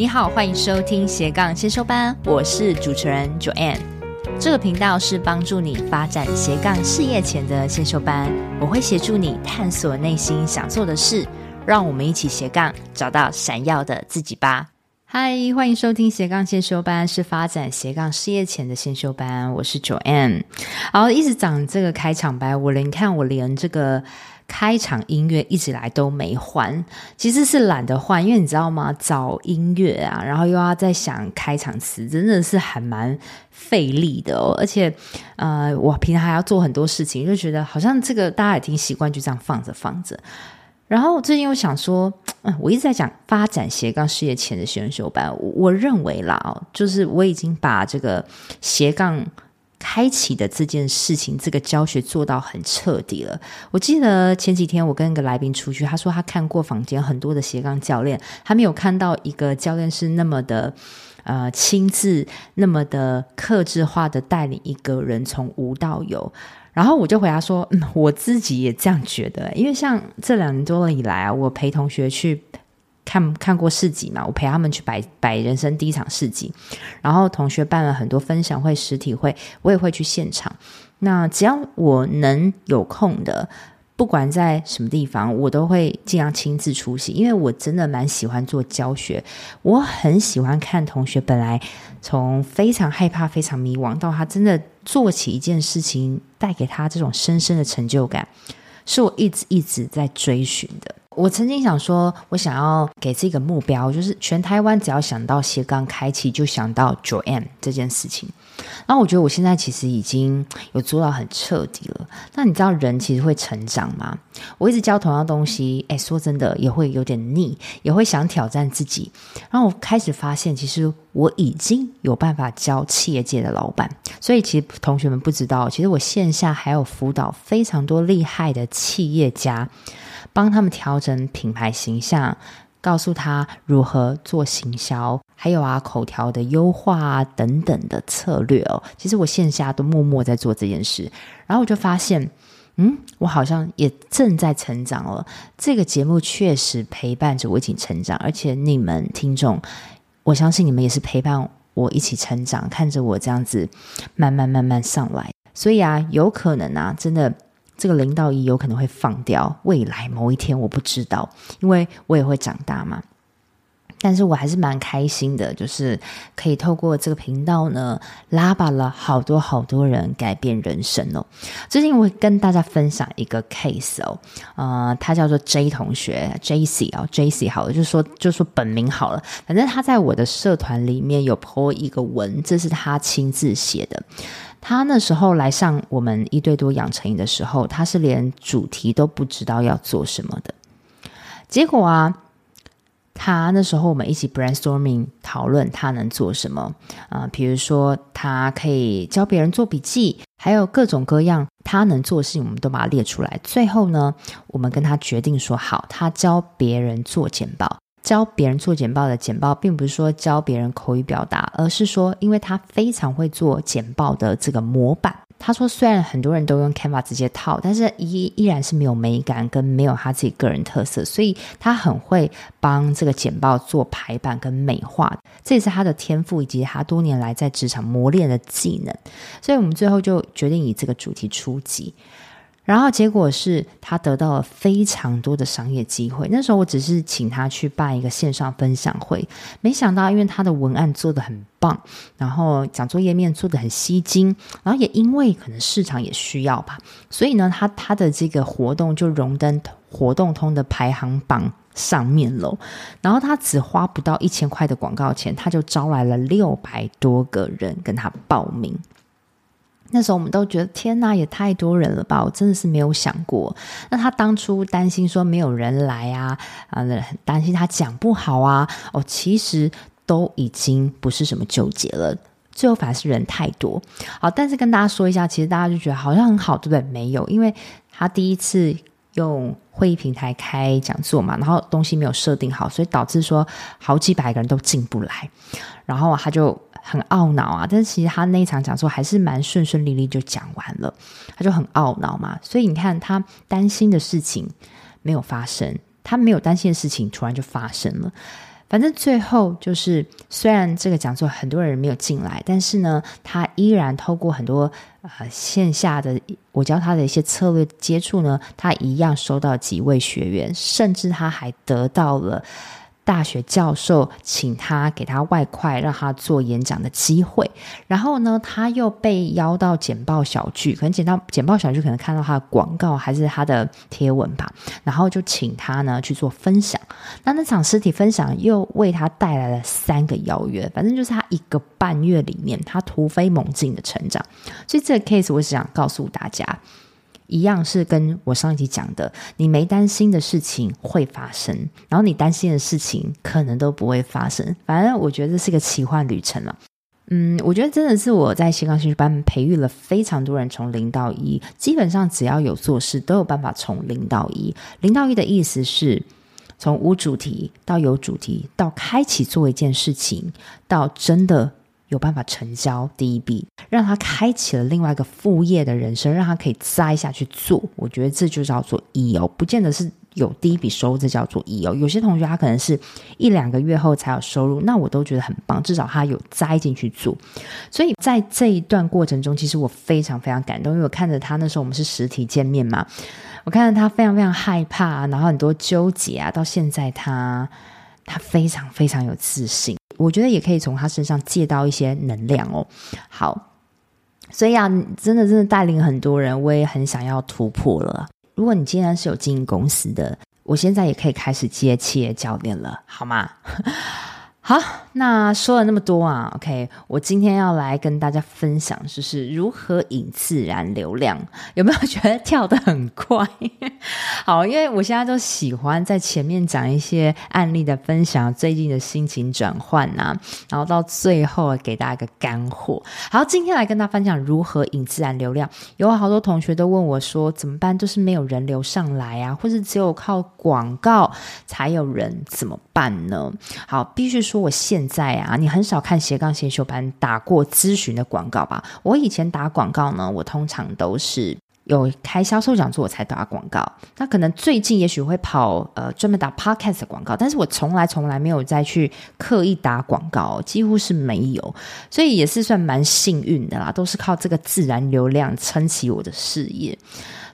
你好，欢迎收听斜杠先修班，我是主持人 Joanne。这个频道是帮助你发展斜杠事业前的先修班，我会协助你探索内心想做的事，让我们一起斜杠找到闪耀的自己吧。嗨，欢迎收听斜杠先修班，是发展斜杠事业前的先修班，我是 Joanne。好，一直讲这个开场白，我连看我连这个。开场音乐一直来都没换，其实是懒得换，因为你知道吗？找音乐啊，然后又要再想开场词，真的是还蛮费力的。而且，呃，我平常还要做很多事情，就觉得好像这个大家也挺习惯，就这样放着放着。然后最近又想说，嗯，我一直在讲发展斜杠事业前的选修班，我，我认为啦，就是我已经把这个斜杠。开启的这件事情，这个教学做到很彻底了。我记得前几天我跟一个来宾出去，他说他看过房间很多的斜杠教练，他没有看到一个教练是那么的呃亲自、那么的客制化的带领一个人从无到有。然后我就回答说，嗯，我自己也这样觉得，因为像这两年多了以来啊，我陪同学去。看看过市集嘛？我陪他们去摆摆人生第一场市集，然后同学办了很多分享会、实体会，我也会去现场。那只要我能有空的，不管在什么地方，我都会尽量亲自出席，因为我真的蛮喜欢做教学。我很喜欢看同学本来从非常害怕、非常迷惘，到他真的做起一件事情，带给他这种深深的成就感，是我一直一直在追寻的。我曾经想说，我想要给这个目标，就是全台湾只要想到斜杠开启，就想到 Joanne 这件事情。然后我觉得我现在其实已经 有做到很彻底了。那你知道人其实会成长吗？我一直教同样东西，诶，说真的也会有点腻，也会想挑战自己。然后我开始发现，其实我已经有办法教企业界的老板。所以其实同学们不知道，其实我线下还有辅导非常多厉害的企业家。帮他们调整品牌形象，告诉他如何做行销，还有啊口条的优化啊等等的策略哦。其实我线下都默默在做这件事，然后我就发现，嗯，我好像也正在成长了。这个节目确实陪伴着我一起成长，而且你们听众，我相信你们也是陪伴我一起成长，看着我这样子慢慢慢慢上来。所以啊，有可能啊，真的。这个零到一有可能会放掉，未来某一天我不知道，因为我也会长大嘛。但是我还是蛮开心的，就是可以透过这个频道呢，拉拔了好多好多人，改变人生哦。最近我跟大家分享一个 case 哦，呃，他叫做 J 同学，JC 啊，JC 好了，就说就说本名好了，反正他在我的社团里面有 po 一个文，这是他亲自写的。他那时候来上我们一对多养成营的时候，他是连主题都不知道要做什么的。结果啊，他那时候我们一起 brainstorming 讨论他能做什么啊，比如说他可以教别人做笔记，还有各种各样他能做的事情，我们都把它列出来。最后呢，我们跟他决定说好，他教别人做简报。教别人做简报的简报，并不是说教别人口语表达，而是说，因为他非常会做简报的这个模板。他说，虽然很多人都用 Canva 直接套，但是依依然是没有美感跟没有他自己个人特色，所以他很会帮这个简报做排版跟美化，这也是他的天赋以及他多年来在职场磨练的技能。所以我们最后就决定以这个主题出击。然后结果是他得到了非常多的商业机会。那时候我只是请他去办一个线上分享会，没想到因为他的文案做得很棒，然后讲座页面做得很吸睛，然后也因为可能市场也需要吧，所以呢，他他的这个活动就荣登活动通的排行榜上面喽。然后他只花不到一千块的广告钱，他就招来了六百多个人跟他报名。那时候我们都觉得天哪，也太多人了吧！我真的是没有想过。那他当初担心说没有人来啊，啊，很担心他讲不好啊。哦，其实都已经不是什么纠结了。最后反而是人太多。好，但是跟大家说一下，其实大家就觉得好像很好，对不对？没有，因为他第一次用会议平台开讲座嘛，然后东西没有设定好，所以导致说好几百个人都进不来，然后他就。很懊恼啊，但是其实他那一场讲座还是蛮顺顺利利就讲完了，他就很懊恼嘛。所以你看，他担心的事情没有发生，他没有担心的事情突然就发生了。反正最后就是，虽然这个讲座很多人没有进来，但是呢，他依然透过很多呃线下的我教他的一些策略接触呢，他一样收到几位学员，甚至他还得到了。大学教授请他给他外快，让他做演讲的机会。然后呢，他又被邀到简报小聚，可能简到简报小聚，可能看到他的广告还是他的贴文吧。然后就请他呢去做分享。那那场实体分享又为他带来了三个邀约，反正就是他一个半月里面，他突飞猛进的成长。所以这个 case 我是想告诉大家。一样是跟我上一集讲的，你没担心的事情会发生，然后你担心的事情可能都不会发生。反正我觉得这是个奇幻旅程了。嗯，我觉得真的是我在斜杠兴趣班培育了非常多人从零到一，基本上只要有做事都有办法从零到一。零到一的意思是从无主题到有主题，到开启做一件事情，到真的。有办法成交第一笔，让他开启了另外一个副业的人生，让他可以栽下去做。我觉得这就叫做一哦，不见得是有第一笔收入，这叫做一哦。有些同学他可能是一两个月后才有收入，那我都觉得很棒，至少他有栽进去做。所以在这一段过程中，其实我非常非常感动，因为我看着他那时候我们是实体见面嘛，我看着他非常非常害怕，然后很多纠结啊，到现在他他非常非常有自信。我觉得也可以从他身上借到一些能量哦。好，所以啊，真的真的带领很多人，我也很想要突破了。如果你既然是有经营公司的，我现在也可以开始接企业教练了，好吗？好，那说了那么多啊，OK，我今天要来跟大家分享，就是如何引自然流量。有没有觉得跳得很快？好，因为我现在都喜欢在前面讲一些案例的分享，最近的心情转换啊，然后到最后给大家一个干货。好，今天来跟大家分享如何引自然流量。有好多同学都问我说，怎么办？就是没有人流上来啊，或是只有靠广告才有人，怎么办呢？好，必须说。我现现在啊，你很少看斜杠先修班打过咨询的广告吧？我以前打广告呢，我通常都是有开销售讲座我才打广告。那可能最近也许会跑呃专门打 podcast 广告，但是我从来从来没有再去刻意打广告，几乎是没有，所以也是算蛮幸运的啦，都是靠这个自然流量撑起我的事业。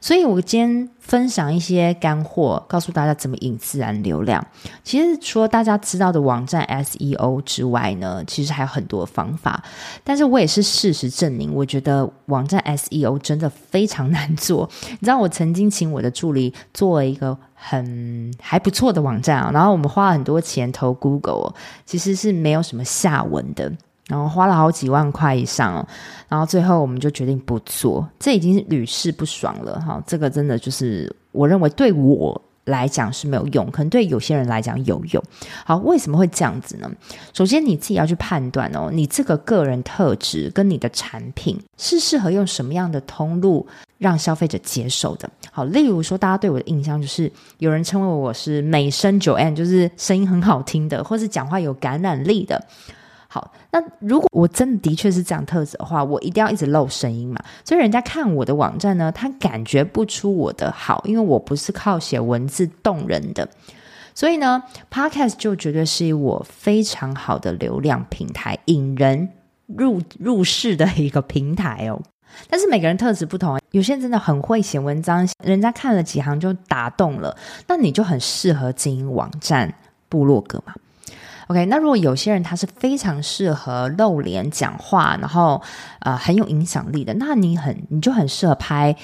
所以我今天分享一些干货，告诉大家怎么引自然流量。其实除了大家知道的网站 SEO 之外呢，其实还有很多方法。但是我也是事实证明，我觉得网站 SEO 真的非常难做。你知道，我曾经请我的助理做了一个很还不错的网站啊，然后我们花了很多钱投 Google，其实是没有什么下文的。然后花了好几万块以上，然后最后我们就决定不做，这已经是屡试不爽了哈。这个真的就是我认为对我来讲是没有用，可能对有些人来讲有用。好，为什么会这样子呢？首先你自己要去判断哦，你这个个人特质跟你的产品是适合用什么样的通路让消费者接受的。好，例如说大家对我的印象就是有人称为我是美声九 N，就是声音很好听的，或是讲话有感染力的。好，那如果我真的的确是这样特质的话，我一定要一直露声音嘛。所以人家看我的网站呢，他感觉不出我的好，因为我不是靠写文字动人的。所以呢，Podcast 就绝对是我非常好的流量平台，引人入入室的一个平台哦。但是每个人特质不同，有些人真的很会写文章，人家看了几行就打动了，那你就很适合经营网站、部落格嘛。OK，那如果有些人他是非常适合露脸讲话，然后呃很有影响力的，那你很你就很适合拍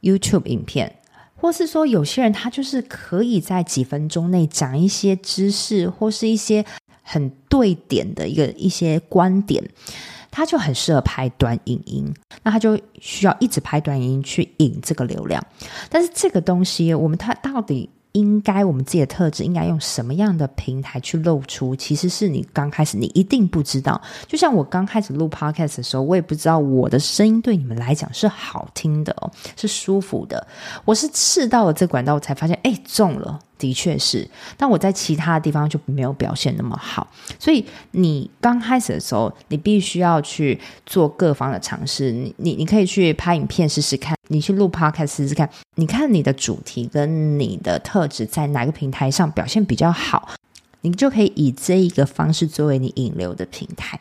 YouTube 影片，或是说有些人他就是可以在几分钟内讲一些知识或是一些很对点的一个一些观点。他就很适合拍短影音，那他就需要一直拍短影音去引这个流量。但是这个东西，我们他到底？应该我们自己的特质应该用什么样的平台去露出？其实是你刚开始你一定不知道。就像我刚开始录 podcast 的时候，我也不知道我的声音对你们来讲是好听的哦，是舒服的。我是试到了这管道，我才发现，哎，中了。的确是，但我在其他地方就没有表现那么好，所以你刚开始的时候，你必须要去做各方的尝试。你你你可以去拍影片试试看，你去录 podcast 试试看，你看你的主题跟你的特质在哪个平台上表现比较好，你就可以以这一个方式作为你引流的平台。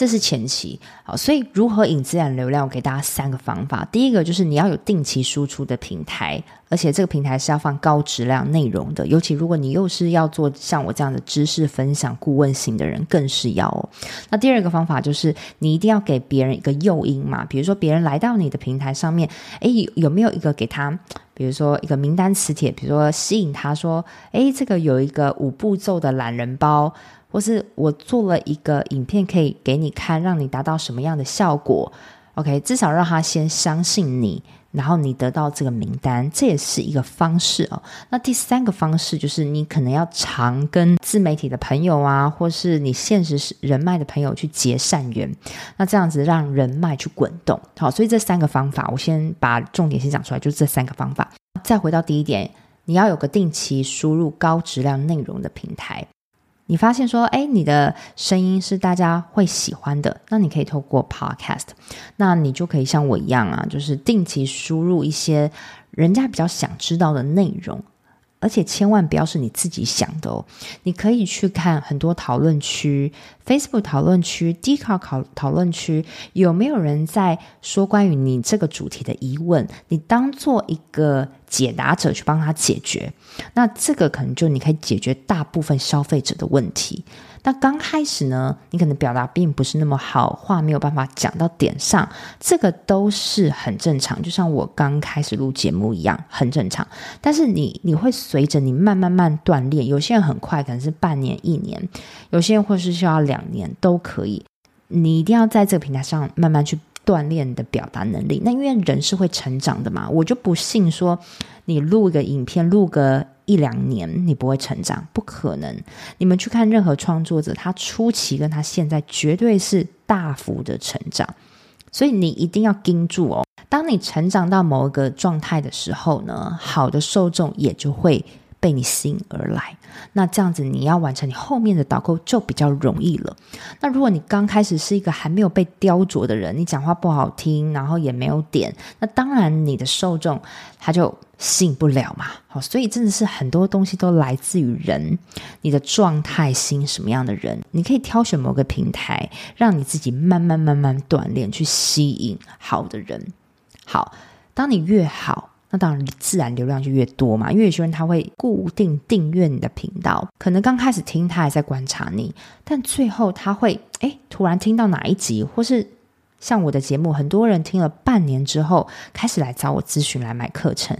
这是前期，好，所以如何引自然流量？我给大家三个方法。第一个就是你要有定期输出的平台，而且这个平台是要放高质量内容的。尤其如果你又是要做像我这样的知识分享顾问型的人，更是要。那第二个方法就是你一定要给别人一个诱因嘛，比如说别人来到你的平台上面，诶，有没有一个给他，比如说一个名单磁铁，比如说吸引他说，诶，这个有一个五步骤的懒人包。或是我做了一个影片，可以给你看，让你达到什么样的效果？OK，至少让他先相信你，然后你得到这个名单，这也是一个方式哦。那第三个方式就是你可能要常跟自媒体的朋友啊，或是你现实人脉的朋友去结善缘，那这样子让人脉去滚动。好，所以这三个方法，我先把重点先讲出来，就是这三个方法。再回到第一点，你要有个定期输入高质量内容的平台。你发现说，哎，你的声音是大家会喜欢的，那你可以透过 Podcast，那你就可以像我一样啊，就是定期输入一些人家比较想知道的内容。而且千万不要是你自己想的哦，你可以去看很多讨论区，Facebook 讨论区、d c a r 讨讨论区，有没有人在说关于你这个主题的疑问？你当做一个解答者去帮他解决，那这个可能就你可以解决大部分消费者的问题。那刚开始呢，你可能表达并不是那么好，话没有办法讲到点上，这个都是很正常，就像我刚开始录节目一样，很正常。但是你你会随着你慢慢慢锻炼，有些人很快，可能是半年、一年；有些人或是需要两年都可以。你一定要在这个平台上慢慢去锻炼你的表达能力。那因为人是会成长的嘛，我就不信说你录个影片，录个。一两年你不会成长，不可能。你们去看任何创作者，他初期跟他现在绝对是大幅的成长，所以你一定要盯住哦。当你成长到某一个状态的时候呢，好的受众也就会被你吸引而来。那这样子，你要完成你后面的导购就比较容易了。那如果你刚开始是一个还没有被雕琢的人，你讲话不好听，然后也没有点，那当然你的受众他就。吸引不了嘛？好，所以真的是很多东西都来自于人，你的状态，吸引什么样的人？你可以挑选某个平台，让你自己慢慢慢慢锻炼，去吸引好的人。好，当你越好，那当然自然流量就越多嘛。因为有些人他会固定订阅你的频道，可能刚开始听他还在观察你，但最后他会诶突然听到哪一集，或是像我的节目，很多人听了半年之后，开始来找我咨询，来买课程。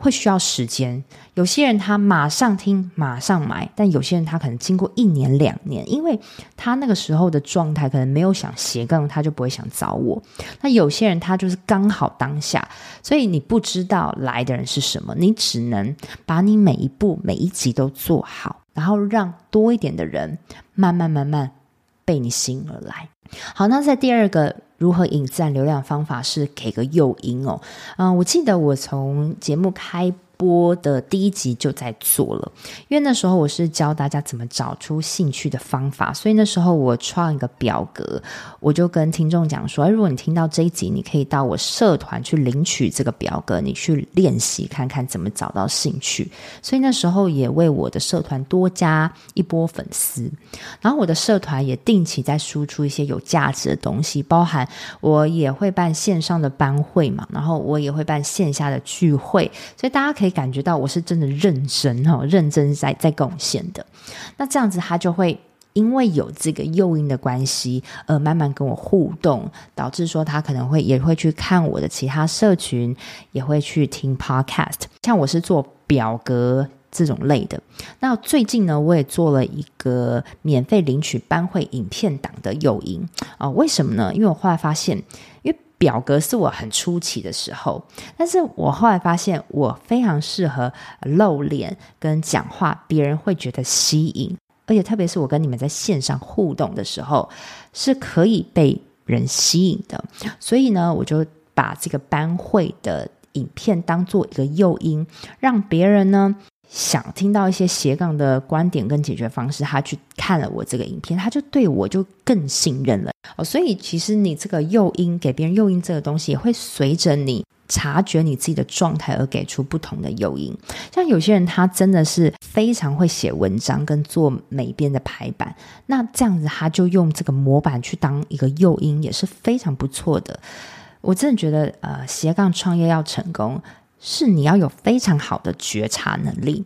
会需要时间，有些人他马上听马上买，但有些人他可能经过一年两年，因为他那个时候的状态可能没有想斜杠，他就不会想找我。那有些人他就是刚好当下，所以你不知道来的人是什么，你只能把你每一步每一集都做好，然后让多一点的人慢慢慢慢被你吸引而来。好，那在第二个。如何引自然流量方法是给个诱因哦，嗯，我记得我从节目开播的第一集就在做了，因为那时候我是教大家怎么找出兴趣的方法，所以那时候我创一个表格，我就跟听众讲说，如果你听到这一集，你可以到我社团去领取这个表格，你去练习看看怎么找到兴趣。所以那时候也为我的社团多加一波粉丝，然后我的社团也定期在输出一些有价值的东西，包含我也会办线上的班会嘛，然后我也会办线下的聚会，所以大家可以。感觉到我是真的认真哈，认真在在贡献的。那这样子，他就会因为有这个诱因的关系，而慢慢跟我互动，导致说他可能会也会去看我的其他社群，也会去听 podcast。像我是做表格这种类的。那最近呢，我也做了一个免费领取班会影片档的诱因啊、为什么呢？因为我后来发现，因为表格是我很初期的时候，但是我后来发现我非常适合露脸跟讲话，别人会觉得吸引，而且特别是我跟你们在线上互动的时候，是可以被人吸引的。所以呢，我就把这个班会的影片当做一个诱因，让别人呢。想听到一些斜杠的观点跟解决方式，他去看了我这个影片，他就对我就更信任了哦。所以其实你这个诱因给别人诱因这个东西，也会随着你察觉你自己的状态而给出不同的诱因。像有些人他真的是非常会写文章跟做美编的排版，那这样子他就用这个模板去当一个诱因，也是非常不错的。我真的觉得，呃，斜杠创业要成功。是你要有非常好的觉察能力，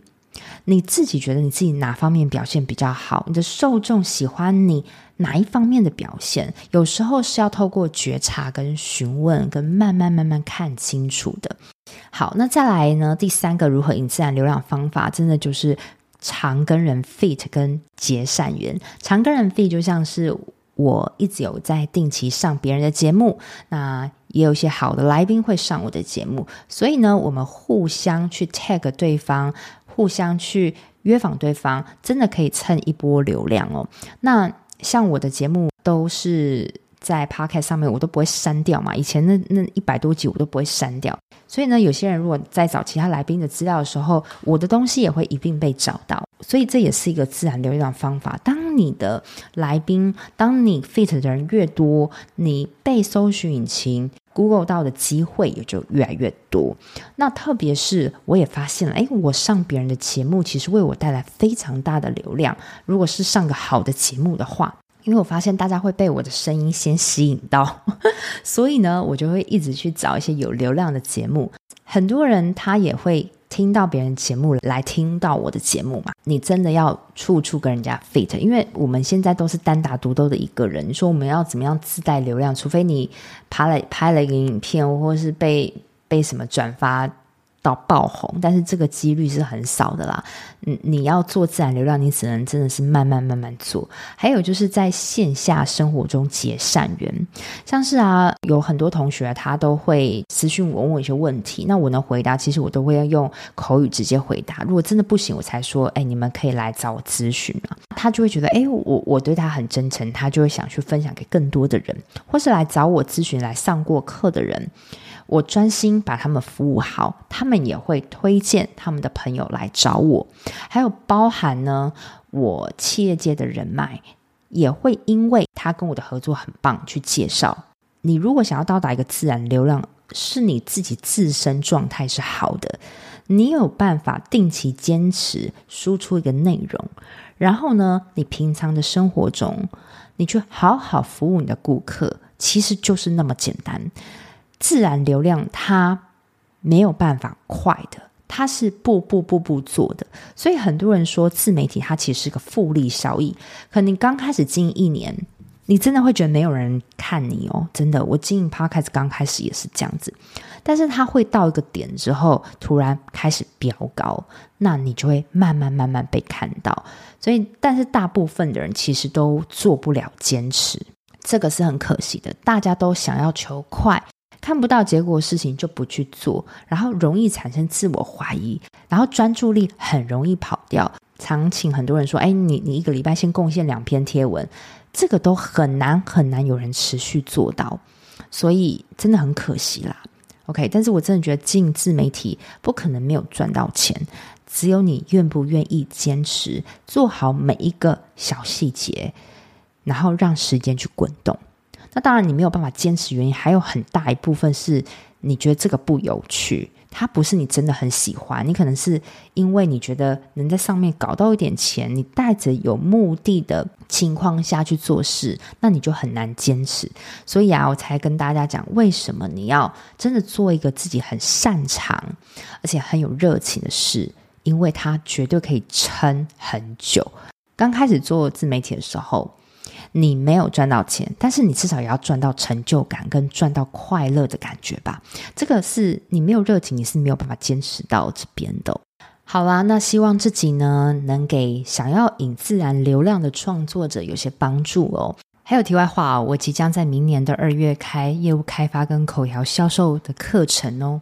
你自己觉得你自己哪方面表现比较好？你的受众喜欢你哪一方面的表现？有时候是要透过觉察、跟询问、跟慢慢慢慢看清楚的。好，那再来呢？第三个如何引自然流量方法，真的就是常跟人 fit 跟结善缘。常跟人 fit 就像是我一直有在定期上别人的节目，那。也有一些好的来宾会上我的节目，所以呢，我们互相去 tag 对方，互相去约访对方，真的可以蹭一波流量哦。那像我的节目都是在 podcast 上面，我都不会删掉嘛。以前那那一百多集我都不会删掉，所以呢，有些人如果在找其他来宾的资料的时候，我的东西也会一并被找到。所以这也是一个自然流量方法。当你的来宾，当你 fit 的人越多，你被搜寻引擎。Google 到的机会也就越来越多。那特别是我也发现了，诶，我上别人的节目，其实为我带来非常大的流量。如果是上个好的节目的话，因为我发现大家会被我的声音先吸引到，所以呢，我就会一直去找一些有流量的节目。很多人他也会。听到别人节目来听到我的节目嘛？你真的要处处跟人家 fit，因为我们现在都是单打独斗的一个人。你说我们要怎么样自带流量？除非你拍了拍了一个影片，或是被被什么转发。到爆红，但是这个几率是很少的啦。嗯，你要做自然流量，你只能真的是慢慢慢慢做。还有就是在线下生活中结善缘，像是啊，有很多同学他都会私讯我，问我一些问题，那我能回答，其实我都会用口语直接回答。如果真的不行，我才说，哎，你们可以来找我咨询啊。他就会觉得，哎，我我对他很真诚，他就会想去分享给更多的人，或是来找我咨询来上过课的人。我专心把他们服务好，他们也会推荐他们的朋友来找我。还有包含呢，我企业界的人脉也会因为他跟我的合作很棒去介绍。你如果想要到达一个自然流量，是你自己自身状态是好的，你有办法定期坚持输出一个内容，然后呢，你平常的生活中，你去好好服务你的顾客，其实就是那么简单。自然流量它没有办法快的，它是步步步步做的。所以很多人说自媒体它其实是个复利效益。可能你刚开始经营一年，你真的会觉得没有人看你哦，真的。我经营 Podcast 刚开始也是这样子，但是它会到一个点之后，突然开始飙高，那你就会慢慢慢慢被看到。所以，但是大部分的人其实都做不了坚持，这个是很可惜的。大家都想要求快。看不到结果的事情就不去做，然后容易产生自我怀疑，然后专注力很容易跑掉。常请很多人说：“哎，你你一个礼拜先贡献两篇贴文，这个都很难很难有人持续做到，所以真的很可惜啦。” OK，但是我真的觉得进自媒体不可能没有赚到钱，只有你愿不愿意坚持做好每一个小细节，然后让时间去滚动。那当然，你没有办法坚持，原因还有很大一部分是你觉得这个不有趣，它不是你真的很喜欢。你可能是因为你觉得能在上面搞到一点钱，你带着有目的的情况下去做事，那你就很难坚持。所以啊，我才跟大家讲，为什么你要真的做一个自己很擅长而且很有热情的事，因为它绝对可以撑很久。刚开始做自媒体的时候。你没有赚到钱，但是你至少也要赚到成就感跟赚到快乐的感觉吧。这个是你没有热情，你是没有办法坚持到这边的。好啦，那希望自己呢能给想要引自然流量的创作者有些帮助哦。还有题外话哦，我即将在明年的二月开业务开发跟口条销售的课程哦。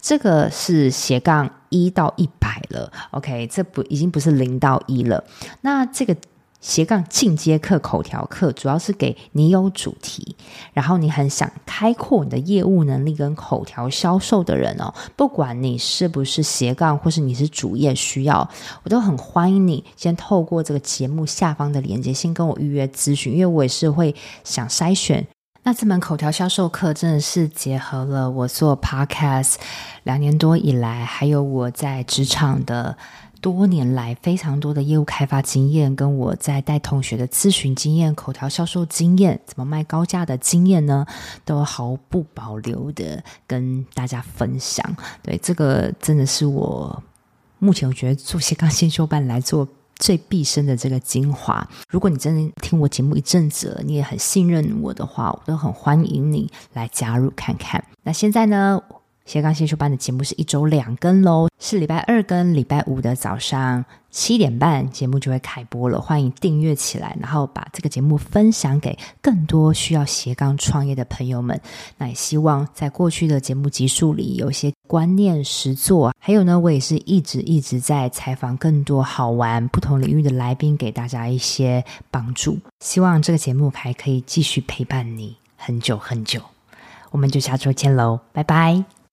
这个是斜杠一到一百了，OK，这不已经不是零到一了。那这个。斜杠进阶课口条课主要是给你有主题，然后你很想开阔你的业务能力跟口条销售的人哦，不管你是不是斜杠或是你是主业需要，我都很欢迎你先透过这个节目下方的连接先跟我预约咨询，因为我也是会想筛选。那这门口条销售课真的是结合了我做 Podcast 两年多以来，还有我在职场的。多年来非常多的业务开发经验，跟我在带同学的咨询经验、口条销售经验、怎么卖高价的经验呢，都毫不保留的跟大家分享。对，这个真的是我目前我觉得做斜杠先修班来做最毕生的这个精华。如果你真的听我节目一阵子了，你也很信任我的话，我都很欢迎你来加入看看。那现在呢？斜杠先修班的节目是一周两更喽，是礼拜二跟礼拜五的早上七点半，节目就会开播了。欢迎订阅起来，然后把这个节目分享给更多需要斜杠创业的朋友们。那也希望在过去的节目集数里，有一些观念实作，还有呢，我也是一直一直在采访更多好玩不同领域的来宾，给大家一些帮助。希望这个节目还可以继续陪伴你很久很久。我们就下周见喽，拜拜。